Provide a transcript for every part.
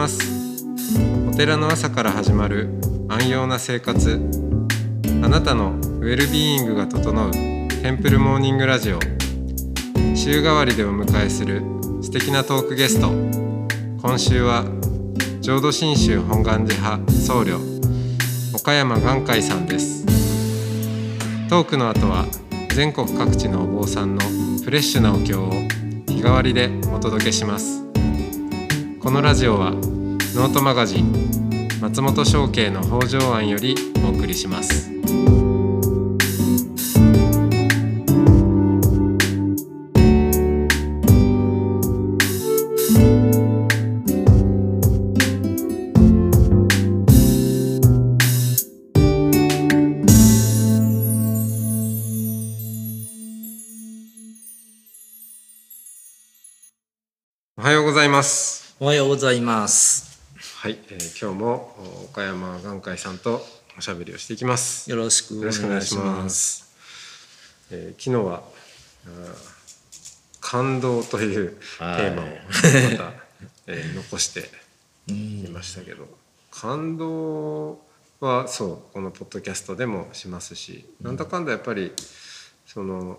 ます。お寺の朝から始まる安養な生活。あなたのウェルビーイングが整うテンプルモーニングラジオ。週替わりでお迎えする素敵なトークゲスト。今週は浄土真宗本願寺派僧侶岡山眼海さんです。トークの後は全国各地のお坊さんのフレッシュなお経を日替わりでお届けします。このラジオはノートマガジン松本商家の北条庵よりお送りします。おはようございます。おはようございます。はい、えー今日もお岡山眼科医さんとおしゃべりをしていきますよろしくお願いし願いしま。ますす。えー昨日は感動というテはいーマをまた、えー残していましたけど、感動はそうこのポッドキャストでもしますし、なんだかんだやっぱりその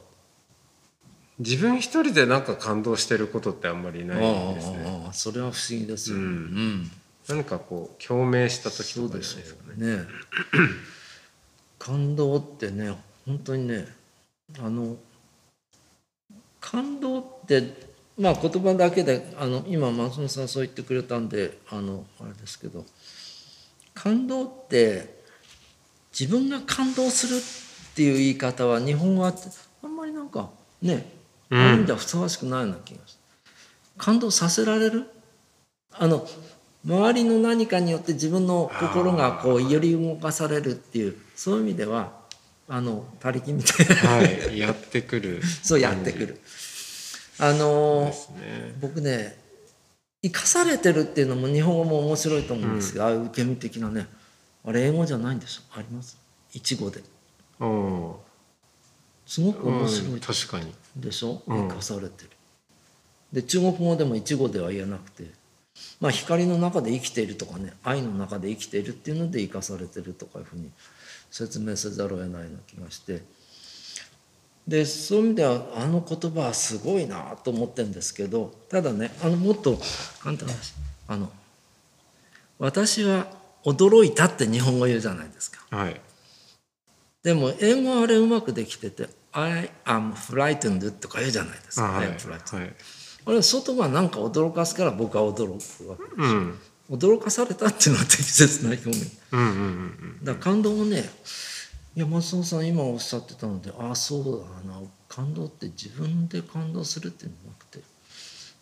自分一人でなんか感動してることってあんまりないですね。それは不思議ですよ。ううんん。何かこう共鳴した時とかですかね。ね。感動ってね、本当にね、あの感動ってまあ言葉だけであの今松本さんそう言ってくれたんであのあれですけど、感動って自分が感動するっていう言い方は日本語はあんまりなんかね、うんある意味ではふさわしくないような気がする。感動させられる？あの周りの何かによって自分の心がこう揺り動かされるっていうそういう意味ではあの他力みたいな。はい、やってくる。そうやってくる。あのね。僕ね生かされてるっていうのも日本語も面白いと思うんですが、ああいう受け身的なね。あれ英語じゃないんです。よあります？一語で。おおすごくー、面白い。うん確かに。でしょ、うん。生かされてる。で中国語でも一語では言えなくて。まあ光の中で生きているとかね愛の中で生きているっていうので生かされてるとかいうふうに説明せざるを得ないような気がして。でそういう意味ではあの言葉はすごいなと思ってるんですけどただねあのもっと簡単な話。あの私は驚いたって日本語言うじゃないですか。はい。でも英語はあれうまくできてて「I am frightened」とか言うじゃないですか。あはい。I am frightened はい。あれ外が何か驚かすから僕は驚くわけうん。驚かされたっていうのは適切な表現うんうんうんだから感動もねいや松本さん今おっしゃってたのでああそうだな感動って自分で感動するっていうんじゃなくて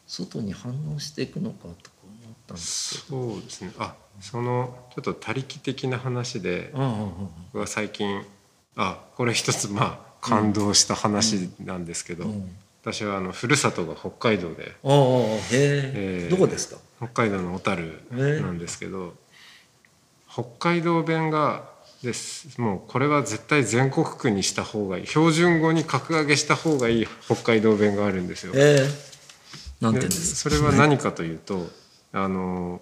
外に反応していくのかとか思ったんですけそうですね。あ、そのちょっと他力的な話で、どああああ僕は最近、あ、これ一つまあ感動した話なんですけど、うん。私はあの故郷が北海道で、え。えーどこですか？北海道の小樽なんですけど、北海道弁がですもうこれは絶対全国区にした方がいい標準語に格上げした方がいい北海道弁があるんですよ。え。それは何かというとあの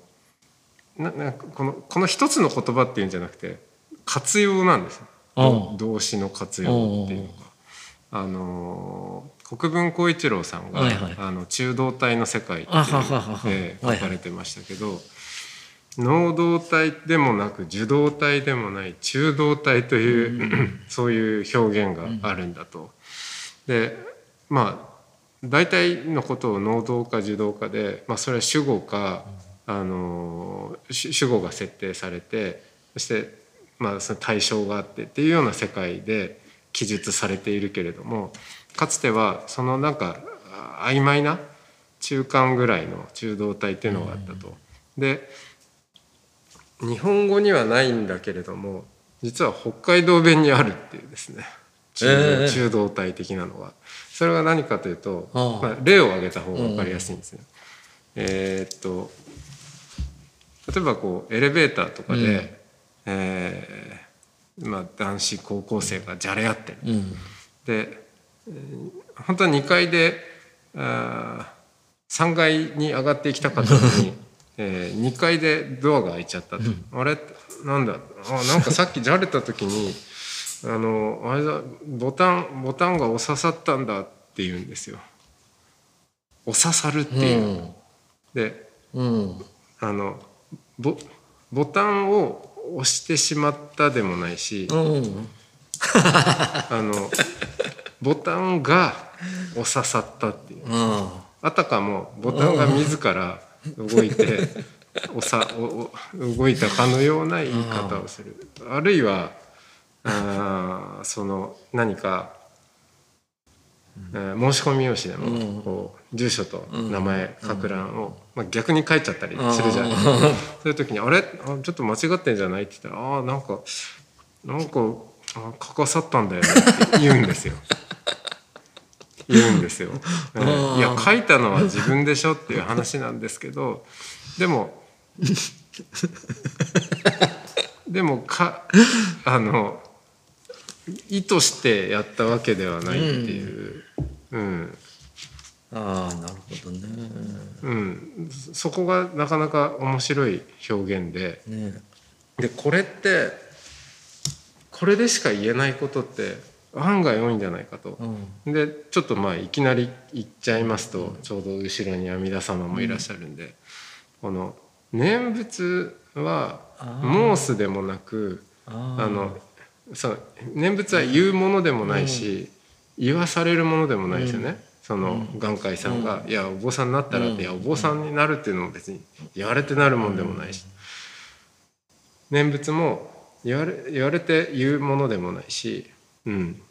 ななこのこの一つの言葉っていうんじゃなくて活用なんです動詞の活用っていうのが。あの国分光一郎さんが「はいはい。あの中道体の世界」って書かれてましたけど、能動体でもなく受動体でもない中動体という、そういう表現があるんだと。でまあ大体のことを能動か受動かで、まあ、それは主語か、あの主主語が設定されてそして、まあ、その対象があってっていうような世界で記述されているけれどもかつてはそのなんかあ曖昧な中間ぐらいの中動体っていうのがあったと。で日本語にはないんだけれども実は北海道弁にあるっていうですね。中,、道体的なのは。それは何かというと、まあ、例を挙げた方が分かりやすいんですね。えーっと例えばこうエレベーターとかで、うんえーまあ、男子高校生がじゃれ合って。る。うん。で、えー本当は2階であ3階に上がっていきたかったのに えー、2階でドアが開いちゃったと、あれ？なんだ？あなんかさっきじゃれた時に あのあれだボタンボタンが押ささったんだって言うんですよ。押ささるっていう、でうん。あのボボタンを押してしまったでもないし、うん。あのボタンが押ささったっていう。ああたかもボタンが自ら動いておさおお動いたかのような言い方をする。あるいはあーその何か、えー申し込み用紙でもこう住所と名前書く欄を、まあ、逆に書いちゃったりするじゃないですかそういう時に「あれ？あちょっと間違ってんじゃない?」って言ったら「ああんかなんかあ書かさったんだよね」って言うんですよ。言うんですよ。えー。いや書いたのは自分でしょっていう話なんですけどでも でもかあの意図してやったわけではないっていう、うん。ああなるほどね。うん、そこがなかなか面白い表現で。ねでこれってこれでしか言えないことって案外多いんじゃないかと。うん。でちょっとまあいきなり言っちゃいますとちょうど後ろに阿弥陀様もいらっしゃるんで、この念仏は申すでもなくああのそう念仏は言うものでもないし、言わされるものでもないですよね。その眼科医さんが「いやお坊さんになったら」って「いやお坊さんになる」っていうのも別に言われてなるもんでもないし。念仏も言われ言われて言うものでもないし、うん、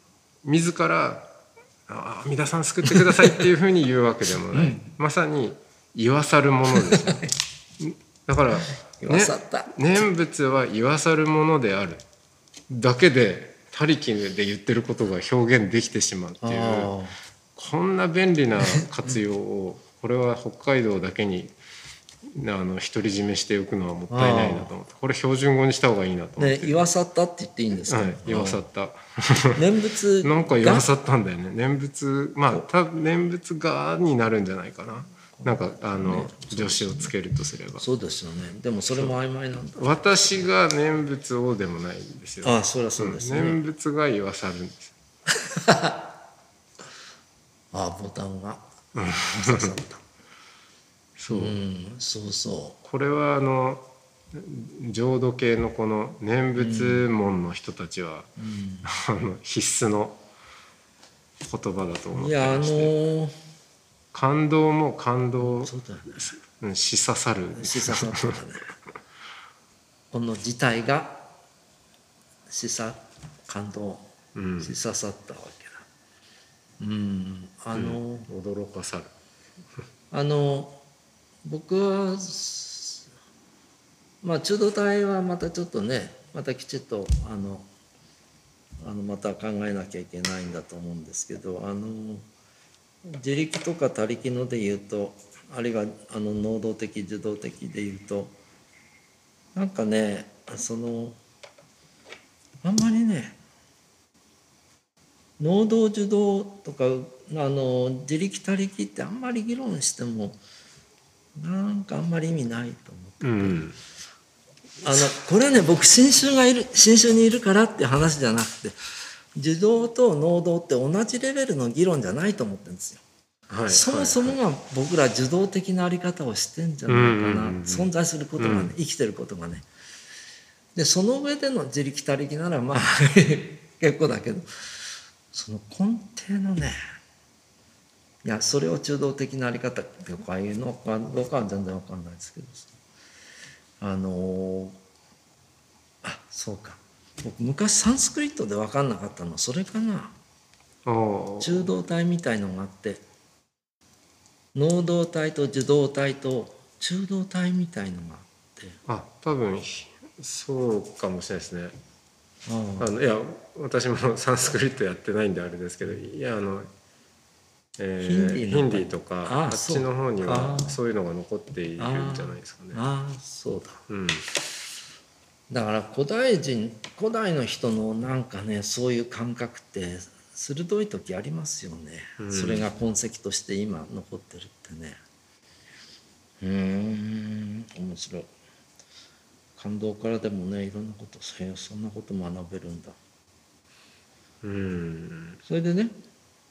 自ら「あ阿弥陀さん救ってください」っていうふうに言うわけでもない、まさに言わさるものですよ。ね。だから、言わさった。念仏は言わさるものである。だけで他力で言ってることが表現できてしまうっていうあこんな便利な活用をこれは北海道だけにあの独り占めしておくのはもったいないなと思ってこれ標準語にした方がいいなと思って、言わさったって言っていいんですか、はい、言わさった。念仏なんか言わがさったんだよね。念仏まあ多分念仏がになるんじゃないかななんかあの助詞をつけるとすれば。そうですよね。でもそれも曖昧なんだ。私が念仏をでもないんですよ。ああそりゃそうですね、念仏が言わさるんです ああボタンが。そう、うんそうそこれはあの浄土系のこの念仏門の人たちは、あの必須の言葉だと思ってういやあのましてー感動も感動し刺さる。示唆さったね。この事態が示唆感動うん。示唆さったわけだ。うんあの、驚かさる。あの僕はすまあ中道体はまたちょっとねまたきちっとあのあのまた考えなきゃいけないんだと思うんですけどあの自力とか他力ので言うとあるいはあの能動的受動的で言うとなんかねそのあんまりね能動受動とかあの自力他力ってあんまり議論してもなんかあんまり意味ないと思ってうん。あのこれはね僕新種がいる新種にいるからって話じゃなくて受動と能動って同じレベルの議論じゃないと思ってるんですよ。はい。そもそもが僕ら受動的なあり方をしてんじゃないかな、存在することがね、うん。生きてることがね。でその上での自力他力ならまあ 結構だけどその根底のねいやそれを中道的なあり方ってこういうのかどうかは全然わかんないですけどあのあそうか僕昔サンスクリットで分かんなかったの。それかな。中道体みたいのがあって。能動体と受動体と中道体みたいのがあって。あ多分そうかもしれないですね。ああ。のいや私もサンスクリットやってないんであれですけどいやあの、えーヒンディーとかああっちの方にあはーそういうのが残っているんじゃないですかね。ああそうだ。うん、だから古代人古代の人のなんかねそういう感覚って鋭い時ありますよね、うん。それが痕跡として今残ってるってね。うん面白い。感動からでもねいろんなことへえそんなこと学べるんだ。うん。それでね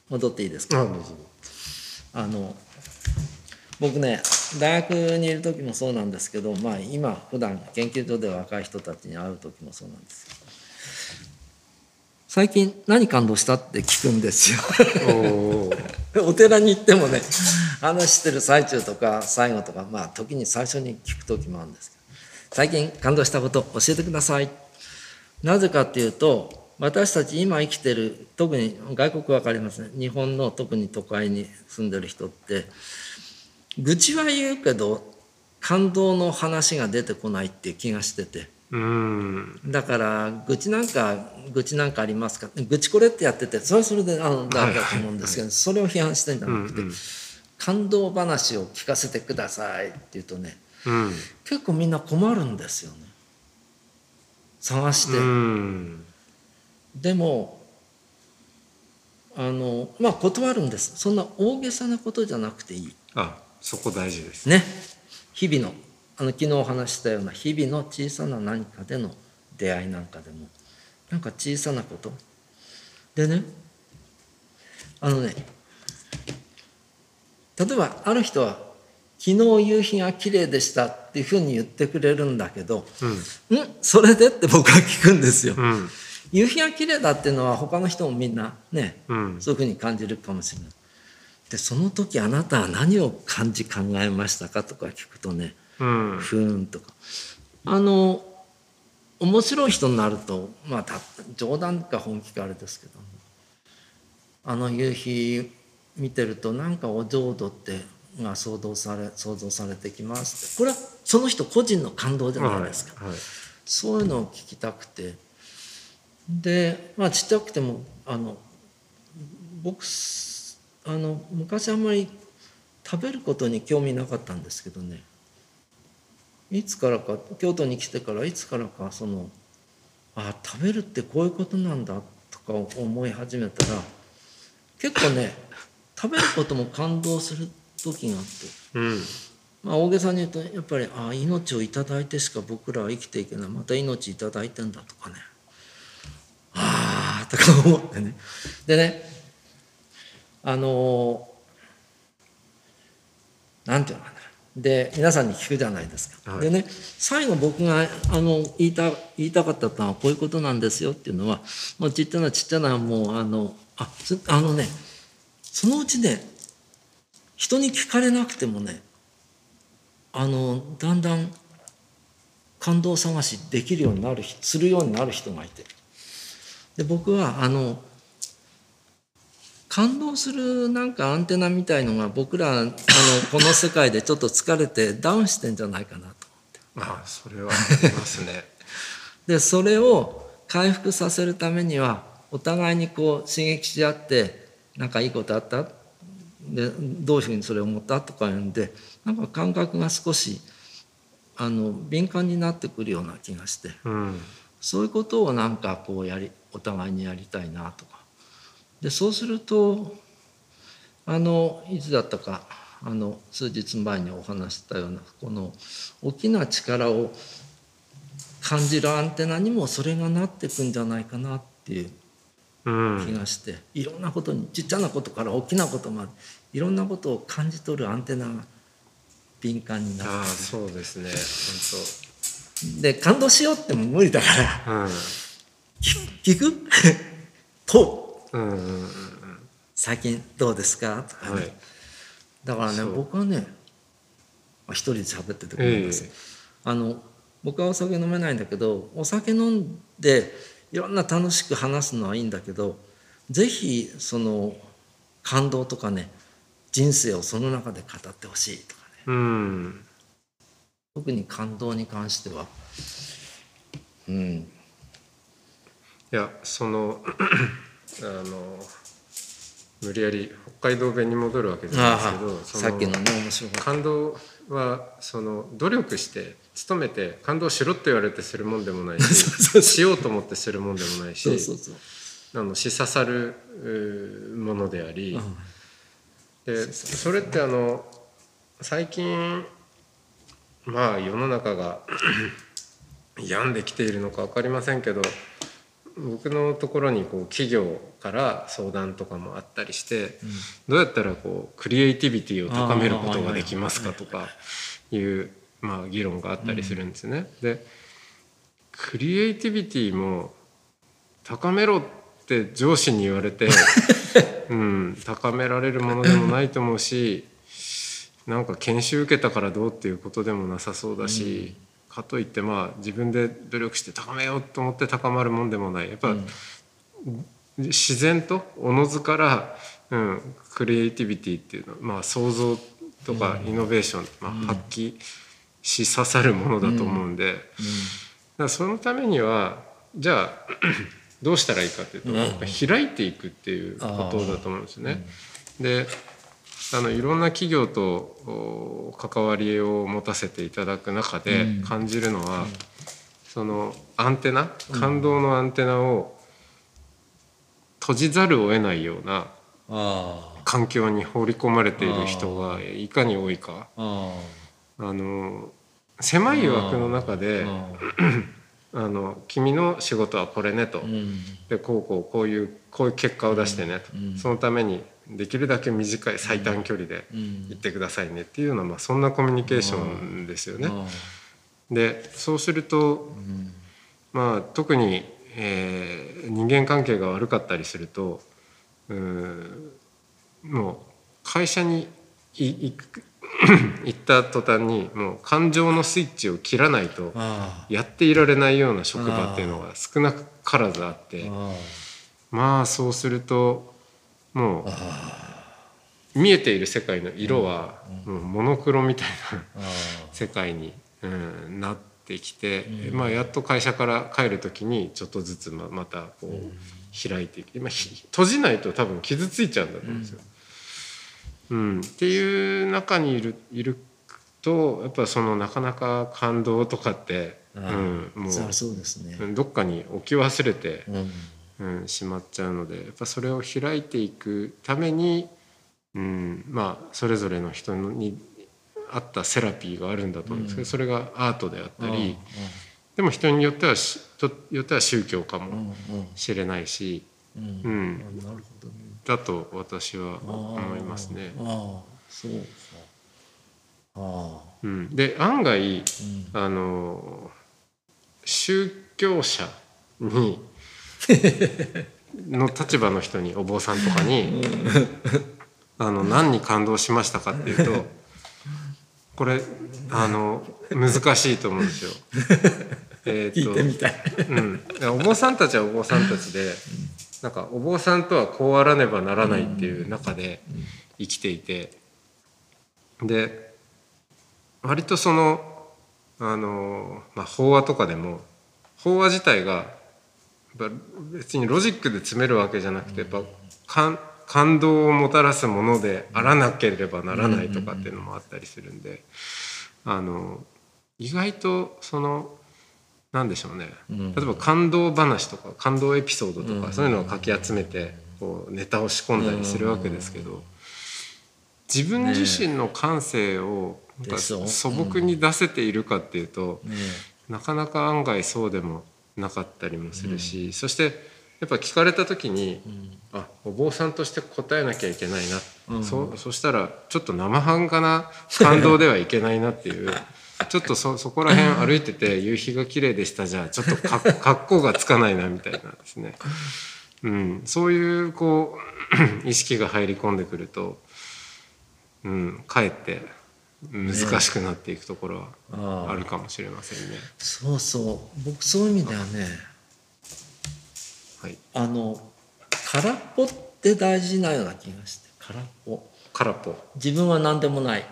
戻っていいですか？あの僕ね大学にいる時もそうなんですけどまあ今普段研究所で若い人たちに会う時もそうなんですよ最近何感動したって聞くんですよ。お 寺に行ってもね話してる最中とか最後とかまあ時に最初に聞く時もあるんですけど最近感動したこと教えてください。なぜかっていうと私たち今生きてる特に外国分かりますね。日本の特に都会に住んでる人って愚痴は言うけど感動の話が出てこないっていう気がしててうん。だから愚痴なんか愚痴なんかありますか？愚痴これってやっててそれはそれであのだと思うんですけどそれを批判してんじゃなくて、うんうん。感動話を聞かせてくださいって言うとねうん。結構みんな困るんですよね。探して、うん。でもあのまあ断るんです。そんな大げさなことじゃなくていい。あそこ大事です。ね。日々のあの昨日お話ししたような日々の小さな何かでの出会いなんかでもなんか小さなことでねあのね例えばある人は「昨日夕日が綺麗でした」っていうふうに言ってくれるんだけど「んそれで?」って僕は聞くんですよ。うん夕日が綺麗だっていうのは他の人もみんなねうんそういうふうに感じるかもしれない。でその時あなたは何を感じ考えましたかとか聞くとねうん。ふーんとか。あの面白い人になるとまあた冗談か本気かあれですけどあの夕日見てるとなんかお浄土ってが想像され想像されてきます。これはその人個人の感動じゃないですか。はいはい。そういうのを聞きたくて。でまあちっちゃくてもあの僕すあの昔あんまり食べることに興味なかったんですけどねいつからか京都に来てからいつからかそのあ食べるってこういうことなんだとか思い始めたら結構ね食べることも感動する時があって。うん。まあ、大げさに言うとやっぱりあ命をいただいてしか僕らは生きていけない。また命いただいてんだとかね。ああとか思ってね。でねあのなんていうのかなで皆さんに聞くじゃないですか、はい。でね最後僕があの言いた言いたかったのはこういうことなんですよっていうのはもうちっちゃなちっちゃなもうあのあつあのねそのうちね人に聞かれなくてもねあのだんだん感動探しできるようになる人するようになる人がいて。で僕はあの感動するなんかアンテナみたいのが僕らあのこの世界でちょっと疲れてダウンしてんじゃないかなと。あそれはありますね。でそれを回復させるためにはお互いにこう刺激し合ってなんかいいことあった？でどういうふうにそれを思った？とか言うんでなんか感覚が少しあの敏感になってくるような気がして。うん。そういうことをなんかこうやりお互いにやりたいなとかでそうするとあのいつだったかあの数日前にお話ししたようなこの大きな力を感じるアンテナにもそれがなってくんじゃないかなっていううん。気がして、いろんなことにちっちゃなことから大きなことまでいろんなことを感じ取るアンテナが敏感になああってそうですね。で感動しようっても無理だから本聞く？と当うんうんうんうん。最近どうですか？とかね、はい。だからね僕はねまあ一人で喋っててごめんなさい、え。あの僕はお酒飲めないんだけどお酒飲んでいろんな楽しく話すのはいいんだけどぜひその感動とかね人生をその中で語ってほしいとかね。うん。特に感動に関しては。うん。いやそのあの無理やり北海道弁に戻るわけじゃないですけどさっきのね面白感動はその努力して努めて感動しろって言われてするもんでもないし しようと思ってするもんでもないしあのし刺さるものであり、でそれってあの最近まあ世の中が 病んできているのか分かりませんけど僕のところにこう企業から相談とかもあったりして、どうやったらこうクリエイティビティを高めることができますかとかいうまあ議論があったりするんですね。でクリエイティビティも高めろって上司に言われて、うん、高められるものでもないと思うしなんか研修受けたからどうっていうことでもなさそうだし、かといってまあ自分で努力して高めようと思って高まるもんでもない。やっぱ、自然とおのずから、うん、クリエイティビティっていうのは、まあ、想像とかイノベーション、まあ、発揮し刺さるものだと思うんで、だからそのためにはじゃあ どうしたらいいかっていうと、やっぱ開いていくっていうことだと思うんですよね。であのいろんな企業とお関わりを持たせていただく中で感じるのは、そのアンテナ感動のアンテナを閉じざるを得ないようなあ環境に放り込まれている人がいかに多いか。あの狭い枠の中でああの君の仕事はこれねと、うん。でこうこうこういうこういう結果を出してねと、うん。そのためにできるだけ短い最短距離でうん。行ってくださいねっていうのは、まあ、そんなコミュニケーションですよね。あでそうすると、うん。まあ、特に、えー人間関係が悪かったりするとうもう会社にい 行った途端にもう感情のスイッチを切らないとあやっていられないような職場っていうのが少なからずあって。あ。まあそうするともあう見えている世界の色はもうモノクロみたいなあ世界に、うん、なってきて、まあ、やっと会社から帰る時にちょっとずつままたこう開いていく、まあ、ひ閉じないと多分傷ついちゃうんだと思うんですよ。うん。っていう中にいるいるとやっぱそのなかなか感動とかって、うあん、もうそうですね。うんどっかに置き忘れて、うんうん、しまっちゃうのでやっぱそれを開いていくために、うん、まあそれぞれの人に合ったセラピーがあるんだと思うんですけど、それがアートであったり、でも人によってはしとよっては宗教かうんうもん。しれないし、うん。ううん。ん、あなるほどね。だと私は思いますね。ああそうか。ああうん、で案外うん。あの宗教者にの立場の人にお坊さんとかにあの何に感動しましたかっていうとこれあの難しいと思うんですよ。えー聞いてみたい。うん、お坊さんたちはお坊さんたちでなんかお坊さんとはこうあらねばならないっていう中で生きていてで割とそのあの、まあ、法話とかでも法話自体がやっぱ別にロジックで詰めるわけじゃなくてやっぱ感感動をもたらすものであらなければならないとかっていうのもあったりするんであの意外とそのなんでしょうね、うん。例えば感動話とか感動エピソードとか、うんそういうのをかき集めてこうネタを仕込んだりするわけですけど、自分自身の感性をなんか素朴に出せているかっていうと、ねなかなか案外そうでもなかったりもするし、そしてやっぱ聞かれた時に、あお坊さんとして答えなきゃいけないな、うん。そそしたらちょっと生半可な 感動ではいけないなっていう。ちょっとそそこら辺歩いてて夕日が綺麗でしたじゃあちょっとか格好がつかないなみたいなですね、うん、そういうこう 意識が入り込んでくると、うん、かえって難しくなっていくところはあるかもしれませんね。そうそう。僕そういう意味ではねはい、あの空っぽって大事なような気がして空っぽ。空っぽ。自分は何でもない。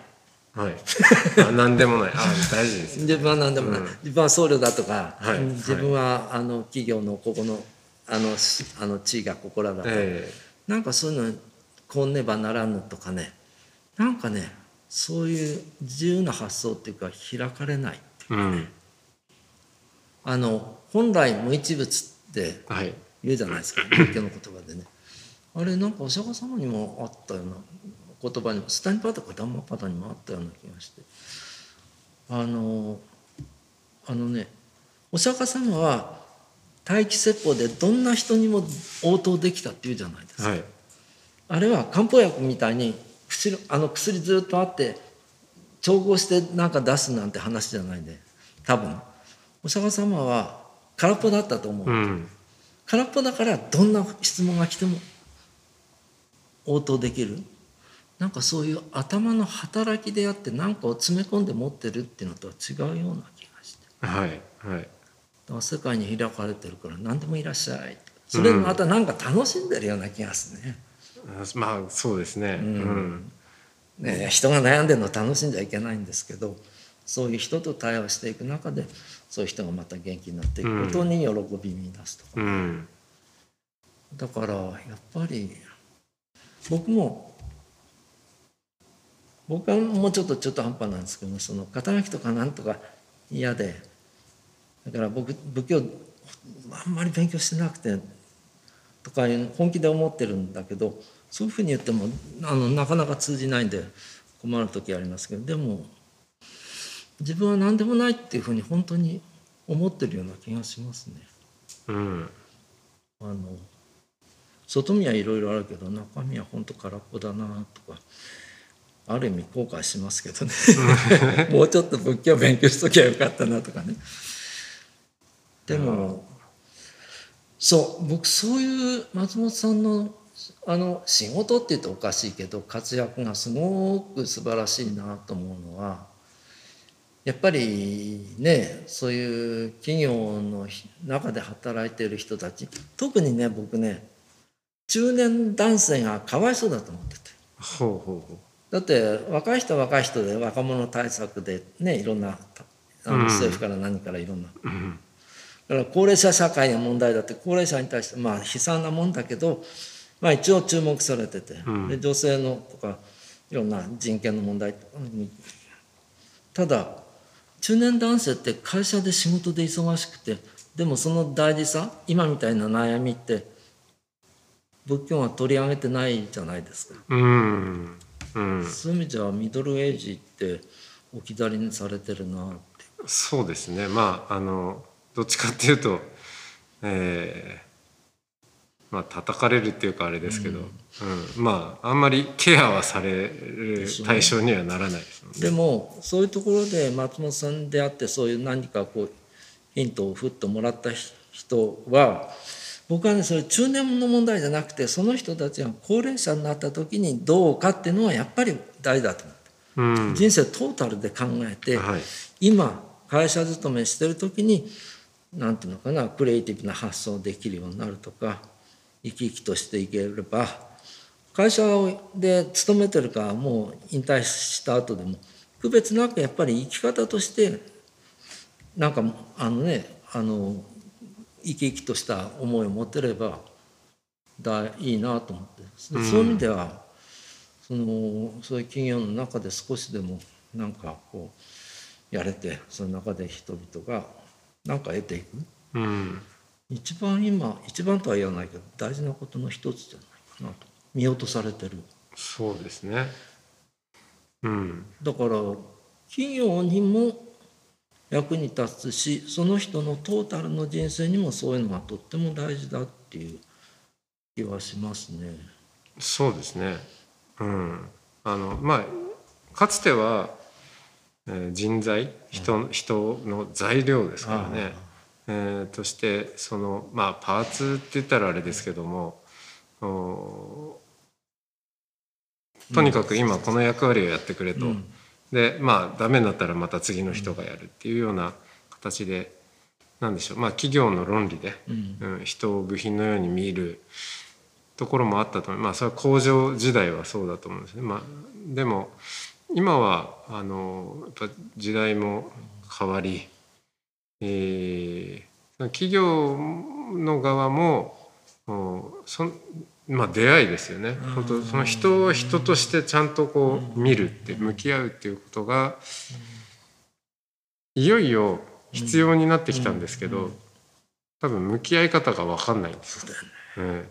はい。あ、なんでもない。あ、大事ですよ。自分は何でもない、うん。自分は僧侶だとか、はい。うん自分はあの企業のここのあのしあの地位がここらだとか、え。なんかそういうのこうねばならぬとかね。なんかねそういう自由な発想っていうか開かれないえうん。あの本来無一物ってはい。言うじゃないですか。仏教の言葉でね。あれなんかお釈迦様にもあったような言葉にもスタニパタかダンマパタにもあったような気がして。あのあのねお釈迦様は待機説法でどんな人にも応答できたっていうじゃないですか、はい。あれは漢方薬みたいに薬あの薬ずっとあって調合してなんか出すなんて話じゃないんで多分。お釈迦様は空っぽだったと思う、うん。空っぽだからどんな質問が来ても応答できる。なんかそういう頭の働きであって何かを詰め込んで持ってるっていうのとは違うような気がして。はいはい。だから世界に開かれてるから何でもいらっしゃい。それまたなんか楽しんでるような気がするね,、あまあそうですね。うん。ね人が悩んでるの楽しんじゃいけないんですけどそういう人と対話していく中でそういう人がまた元気になっていくことに喜び見出すとか、うん。だからやっぱり僕も僕はもうちょっと中途半端なんですけどその肩書きとかなんとか嫌でだから僕仏教あんまり勉強してなくてとか本気で思ってるんだけどそういうふうに言ってもあのなかなか通じないんで困る時ありますけどでも自分は何でもないっていうふうに本当に思ってるような気がしますね。うん。あの外見はいろいろあるけど中身は本当空っぽだなとかある意味後悔しますけどね。もうちょっと仏教勉強しときゃよかったなとかね。でもそう僕そういう松本さんのあの仕事って言うとおかしいけど活躍がすごく素晴らしいなと思うのはやっぱりねそういう企業の中で働いている人たち特にね僕ね中年男性がかわいそうだと思ってて。ほうほうほだって若い人は若い人で若者対策でねいろんなあの政府から何からいろんな、ううん。だから高齢者社会の問題だって高齢者に対してまあ悲惨なもんだけど、まあ、一応注目されてて、うん。で女性のとかいろんな人権の問題ただ中年男性って会社で仕事で忙しくてでもその大事さ今みたいな悩みって仏教が取り上げてないじゃないですか。うん。うん。そういう意味じゃミドルエイジって置き去りにされてるなって。そうですね。まああのどっちかっていうとえーまあ叩かれるっていうかあれですけど、うん。まああんまりケアはされる対象にはならないですよね。でもそういうところで松本さんであってそういう何かこうヒントをふっともらった人は僕はねそれ中年の問題じゃなくてその人たちが高齢者になった時にどうかっていうのはやっぱり大事だと思って、うん。人生トータルで考えて、はい。今会社勤めしてる時に何ていうのかなクリエイティブな発想できるようになるとか生き生きとしていければ会社で勤めてるかもう引退した後でも区別なくやっぱり生き方としてなんかあのねあの生き生きとした思いを持てればだいいなと思って、そういう意味ではそのそういう企業の中で少しでもなんかこうやれてその中で人々が何か得ていく。うん一番今一番とは言わないけど大事なことの一つじゃないかなと見落とされてるそうですね。うんだから企業にも役に立つしその人のトータルの人生にもそういうのがとっても大事だっていう気はしますね。そうですね。うんあのまあかつては、えー人材人人の材料ですからね。えーとしてそのまあパーツって言ったらあれですけどもおとにかく今この役割をやってくれと、うん。でまあダメになったらまた次の人がやるっていうような形でなんでしょう。まあ企業の論理で、うん。うん、人を部品のように見るところもあったと思う。まあそれは工場時代はそうだと思うんですね。まあ、でも今はあのやっぱ時代も変わり、えー企業の側もおそんまあ出会いですよね。本当その人を人としてちゃんとこう見るって向き合うっていうことがいよいよ必要になってきたんですけど多分向き合い方が分かんないんですよね。うん。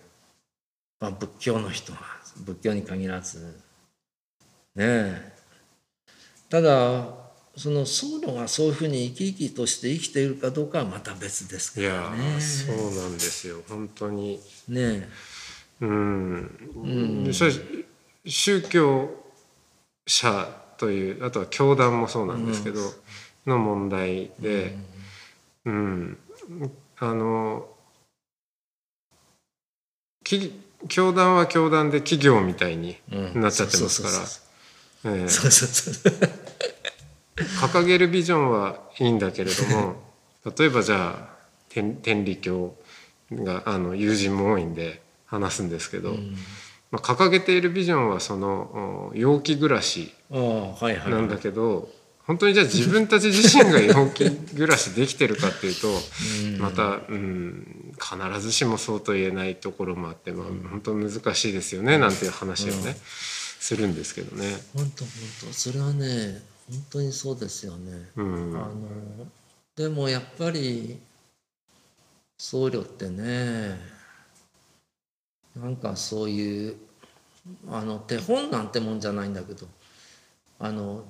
まあ、仏教の人は仏教に限らず。ねえ。ただその僧侶がそういうふうに生き生きとして生きているかどうかはまた別ですいやからね。そうなんですよ。本当に。ねうん、それ宗教者というあとは教団もそうなんですけど、の問題で、うん。あのき教団は教団で企業みたいにうん。なっちゃってますから。ええ。そうそうそう掲げるビジョンはいいんだけれども例えばじゃあ天天理教があの友人も多いんで話すんですけど、まあ、掲げているビジョンはそのお陽気暮らしああはいはいなんだけど、本当にじゃあ自分たち自身が陽気暮らしできてるかっていうと、また、うん、必ずしもそうと言えないところもあって、まあ、本当難しいですよねなんていう話をね、するんですけどね。本当本当。それはね本当にそうですよね。うんあのでもやっぱり僧侶ってねなんかそういうあの手本なんてもんじゃないんだけどあの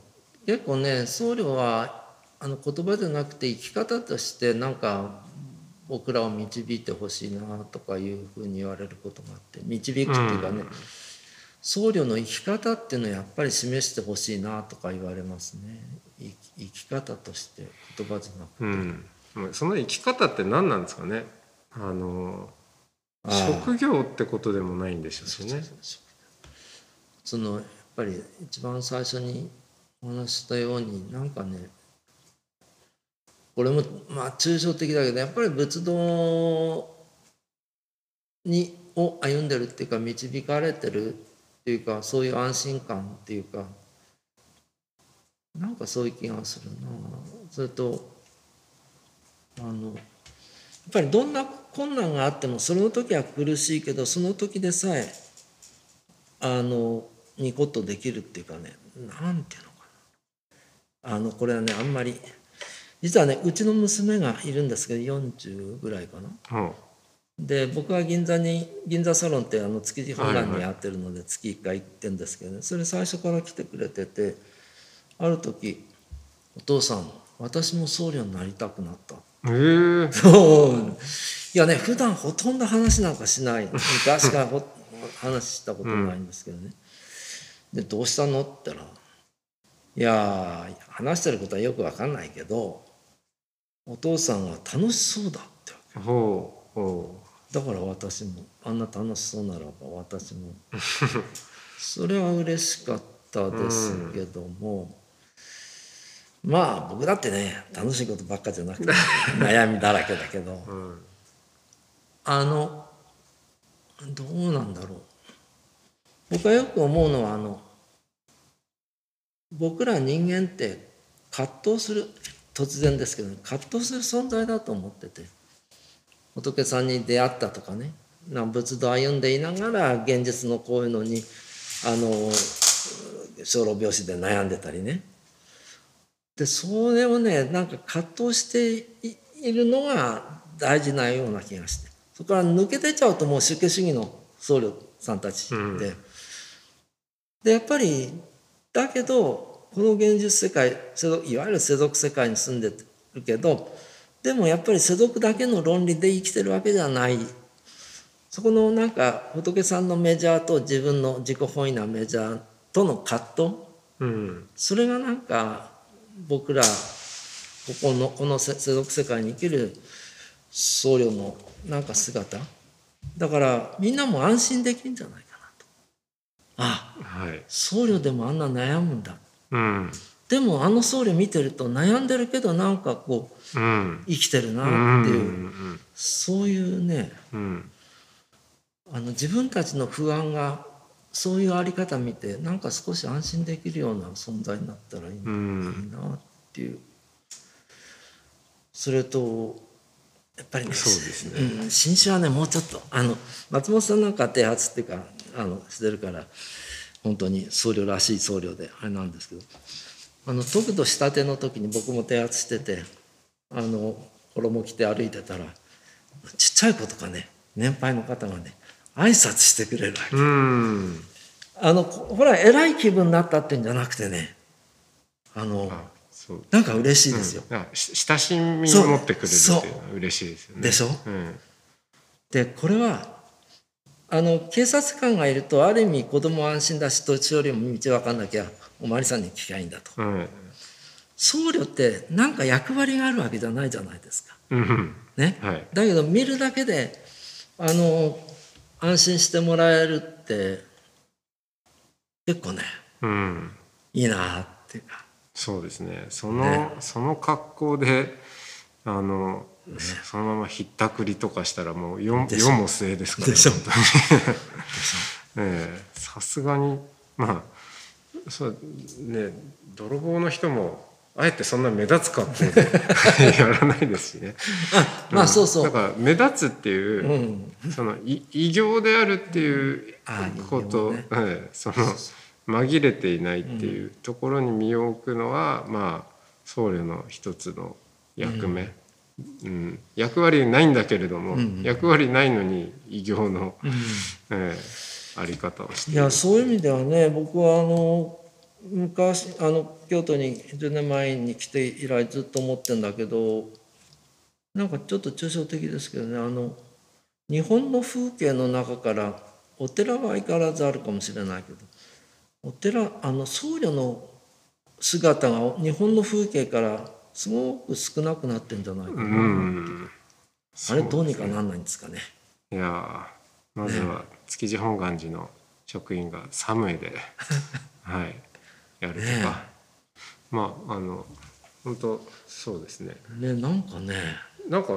結構ね僧侶はあの言葉じゃなくて生き方としてなんか僕らを導いてほしいなとかいうふうに言われることがあって導くっていうかね、僧侶の生き方っていうのをやっぱり示してほしいなとか言われますね生き生き方として言葉じゃなくて。うん、その生き方って何なんですかねあの職業ってことでもないんでしょうしね。そのやっぱり一番最初にお話ししたようになんかねこれもまあ抽象的だけどやっぱり仏道にを歩んでるっていうか導かれてるていうかそういう安心感っていうかなんかそういう気がするな。それとあのやっぱりどんな困難があってもその時は苦しいけどその時でさえあのニコッとできるっていうかねなんていうのかな。あのこれはねあんまり実はねうちの娘がいるんですけど40ぐらいかな。うん。で僕は銀座に銀座サロンってあの築地本願にやってるので月1回行ってんですけどね。それ最初から来てくれててある時「お父さん私も僧侶になりたくなった」え。ー、そう。いやね普段ほとんど話なんかしない。昔からほ話したことないんですけどね、でどうしたのって言ったら「いやー話してることはよくわかんないけどお父さんは楽しそうだ」ってわけ。ほうほだから私もあんな楽しそうならば私も。それは嬉しかったですけども、まあ僕だってね楽しいことばっかじゃなくて 悩みだらけだけど。う、うん、あのどうなんだろう。僕はよく思うのはあの僕ら人間って葛藤する突然ですけど、葛藤する存在だと思ってて仏さんに出会ったとかね。な仏道歩んでいながら現実のこういうのにあの小老病死で悩んでたりね。でそれをねなんか葛藤していいるのが大事なような気がして。そこから抜け出ちゃうともう宗教主義の僧侶さんたちで、うん。でやっぱりだけどこの現実世界いわゆる世俗世界に住んでるけどでもやっぱり世俗だけの論理で生きてるわけじゃない。そこのなんか仏さんのメジャーと自分の自己本位なメジャーとの葛藤。うんそれがなんか僕らここのこの世世俗世界に生きる僧侶のなんか姿。だからみんなも安心できるんじゃないかなと。あはい。僧侶でもあんな悩むんだ。うんでもあの僧侶見てると悩んでるけどなんかこううん。生きてるうなっていう、んそういうねうん。あの自分たちの不安がそういうあり方見てなんか少し安心できるような存在になったらいい,、なっていう。それとやっぱりねそうですね。うん、新種はねもうちょっとあの松本さんなんか啓発っていうかあのしてるから本当に僧侶らしい僧侶であれなんですけどあの得度したての時に僕も啓発しててあの衣着て歩いてたらちっちゃい子とかね年配の方がね挨拶してくれるわけ。うん。あのこほら偉い気分になったってんじゃなくてねあのなんか嬉しいですよ。うん、親しみを持ってくれるっていうのは嬉しいですよね。でしょ？うん。でこれはあの警察官がいるとある意味子供は安心だし年寄りも道分かんなきゃお巡りさんに聞きゃいいんだと。うん。僧侶って何か役割があるわけじゃないじゃないですか。うんね、はい。だけど見るだけであの安心してもらえるって結構ねうん。いいなって。いうかそうですね。その、ね。その格好であの、そのままひったくりとかしたらもう世も末ですからでしょ本当に。ええさすがにまあそうね泥棒の人もあえてそんな目立つ格好で やらないですしね。あまあそうそう、だから目立つっていうう、ん、そのい異形であるっていうあこと、ねええその紛れていないっていうところに身を置くのは、まあ僧侶の一つの役目、うん役割ないんだけれども、うん役割ないのに異形の、うんええあり方をしていやそういう意味ではね僕はあの昔あの京都に10年前に来て以来ずっと思ってんだけどなんかちょっと抽象的ですけどねあの日本の風景の中からお寺は相変わらずあるかもしれないけどお寺あの僧侶の姿が日本の風景からすごく少なくなってんじゃないかな、うん。あれどうにかなんないんですかね。いやーまずは築地本願寺の職員がサムエで、はい、やるとか、ねまああの本当そうですね。ねなんかね。なんか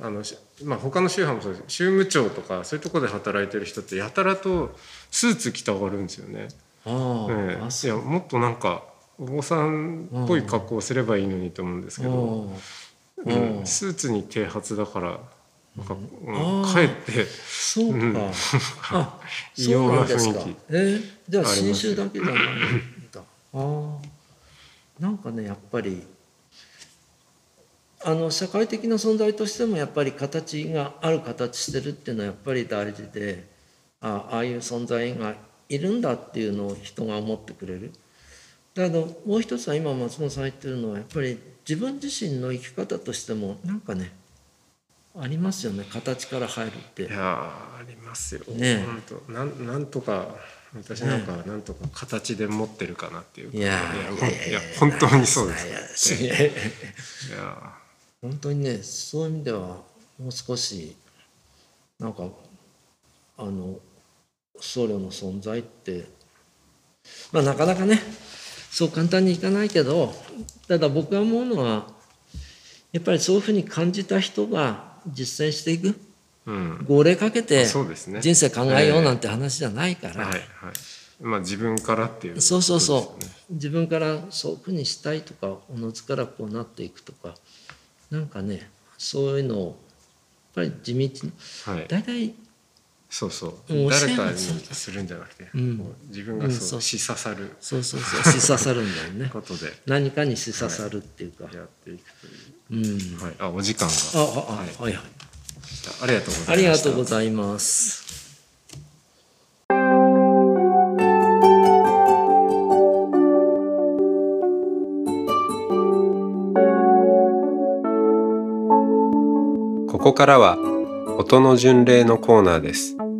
あの、しまあ、他の宗派もそうです。宗務長とかそういうところで働いてる人ってやたらとスーツ着たがるんですよね。ああ、ええいやもっとなんかお坊さんっぽい格好をすればいいのにと思うんですけど、うんうんうんスーツに剃髪だからなんか、うんかえってそうか。う 異様な雰囲気。えーじゃあ新種だけじゃないんだ。ああ。なんかねやっぱりあの社会的な存在としてもやっぱり形がある形してるっていうのはやっぱり大事で、あああいう存在がいるんだっていうのを人が思ってくれる。だけどもう一つは今松本さん言ってるのはやっぱり自分自身の生き方としてもなんかねありますよね形から入るって。いやーありますよ。ねなんなんとか私なんかはなんとか形で持ってるかなっていうか。いやいいや本当にそうです。いやいや本当にねそういう意味ではもう少しなんかあの僧侶の存在ってまあなかなかねそう簡単にいかないけどただ僕が思うのはやっぱりそういうふうに感じた人が実践していくうん。号令かけて。人生考えようなんて話じゃないから、はいはい。まあ自分からっていう、そうそうそう、自分からそういうふうにしたいとかおのずからこうなっていくとかなんかねそういうのをやっぱり地道にはい。大体そうそう。うん。誰かにすするんじゃなくて、うん。自分がうんそうし刺さる。そうそうそう。し刺さるんだよね。ことで。何かにし刺さるっていうか、やっていくという。ん。う。はい。あお時間が。あああ、はい。はいはい。ありがとうございました。ありがとうございます。ここからは音の巡礼のコーナーです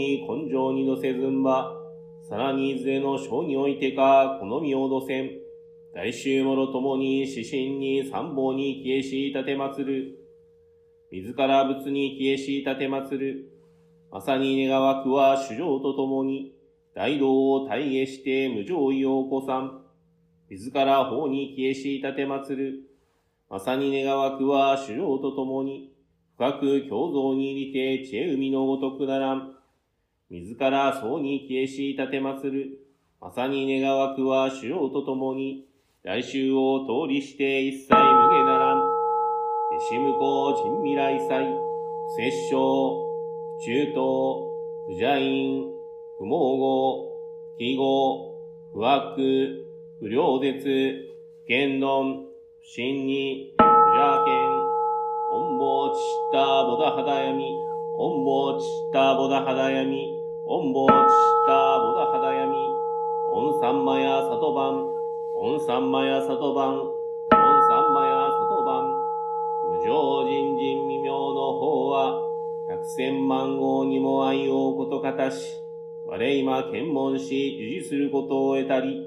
好み根性にどせずんば、さらにいずれの章においてか、好みをどせん。大衆もろともに、指針に参謀に消えし立てまつる。自ら仏に消えし立てまつる。まさに願わくは主情とともに、大道を体下して無常意を起こさん。自ら法に消えし立てまつる。まさに願わくは主情とともに、深く共造に入りて知恵海のごとくならん。自ら層に消えし立てまつる。まさに願わくは主情とともに、来週を通りして一切無下ならん。弟子向こう人未来祭、不摂生、中東、不邪因、不毛語、非語、不悪、不良絶、言論、不信に、不邪見、恩坊ちったボダハダヤミ、恩坊ちったボダハダヤミ、恩坊ちったボダハダヤミ、恩三マヤ里番、恩三マヤ里番、恩三マヤ里番、無常人人未明の方は、百千万号にも愛をことかたし、我今検問し、受事することを得たり、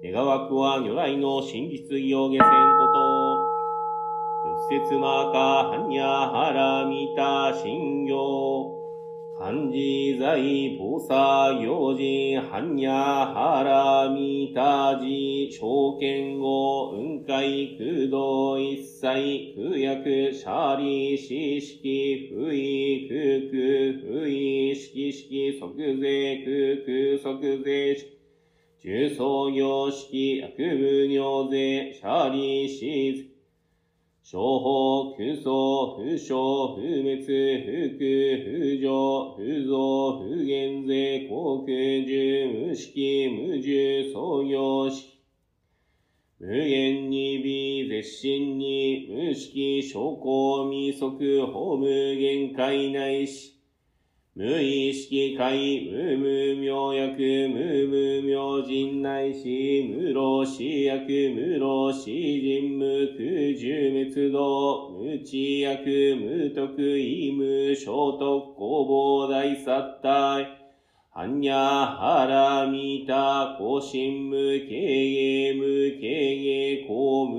願わくは如来の真実意を下せんことを、仏説マーカー、般若原見た信行、漢字在菩薩行人、般若原見た字、証券語、雲海空洞一切、空薬、シャリ、四式、不意、空空、不意、式式、即税、空空、即税式、重創業式、薬部尿税、シャリ、シーズ、商法、空想、風商、風滅、風空、風上、風造、風減税、航空、重、無式、無重、創業式。無限に美、絶心に、無式、証拠、未足、法無限界内し。無意識界、無無明薬、無無明人内し、無老死薬、無老死人無空十滅道、無知薬、無徳意無聖徳工房大殺体、般若原見た、更新無経営無経営公無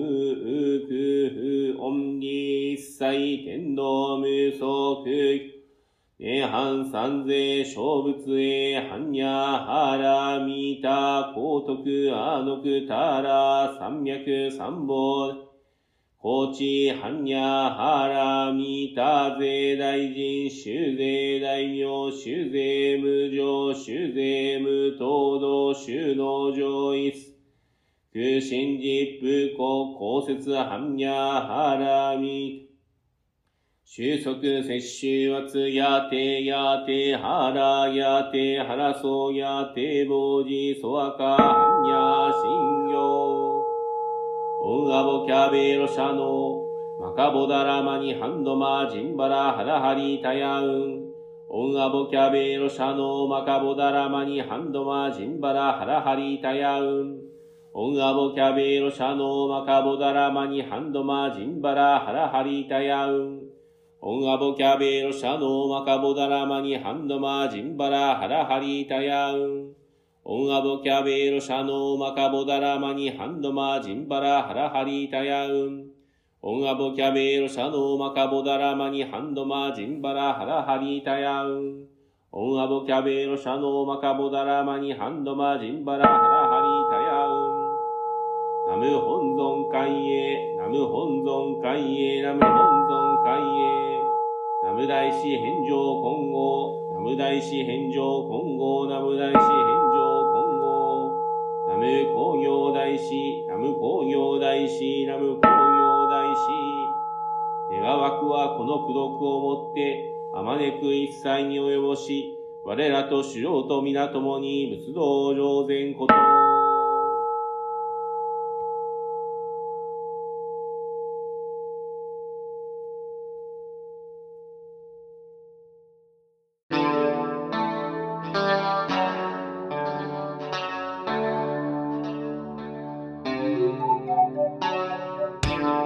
空不音理一切天道無足、涅槃三世小仏へ、般若原見た、高徳阿徳たら、三脈三宝、高知般若原見た、税大臣、修税大名、修税無常、修税無東道、修道上一、空心実不公、公説般若原見た、収束、摂取、圧、やて、やて、はら、やて、はらそう、やて、ぼうじ、そわか、はんや、しんよう。おんあぼキャベロシャノ、まかぼだらまにはんどま、じんばら、はらはり、たやうん。おんあぼキャベロシャノ、まかぼだらまにはんどま、じんばら、はらはり、たやうん。オンアボキャベロシャノマカボダラマニハンドマジンバラハラハリタヤウン。オンアボキャベロシャノーマカボダラマニハンドマジンバラハラハリタヤウン。オンアボキャベロシャノーマカボダラマニハンドマジンバラハラハリタヤウン。オンアボキャベロシャノーマカボダラマニハンドマジンバラハラハリタヤウン。オンアボキャベロシャノマカボダラマニハンドマジンバラハラハリタヤウン。ナム本尊海へ、ナム本尊海へ、ナム本尊海へ。ナム大師返上今後、ナム大師返上今後、ナム大師返上今後。ナム工業大師、ナム工業大師、ナム工業大師。願わくはこの功徳をもって、あまねく一切に及ぼし、我らと主要と皆ともに仏道上善こと。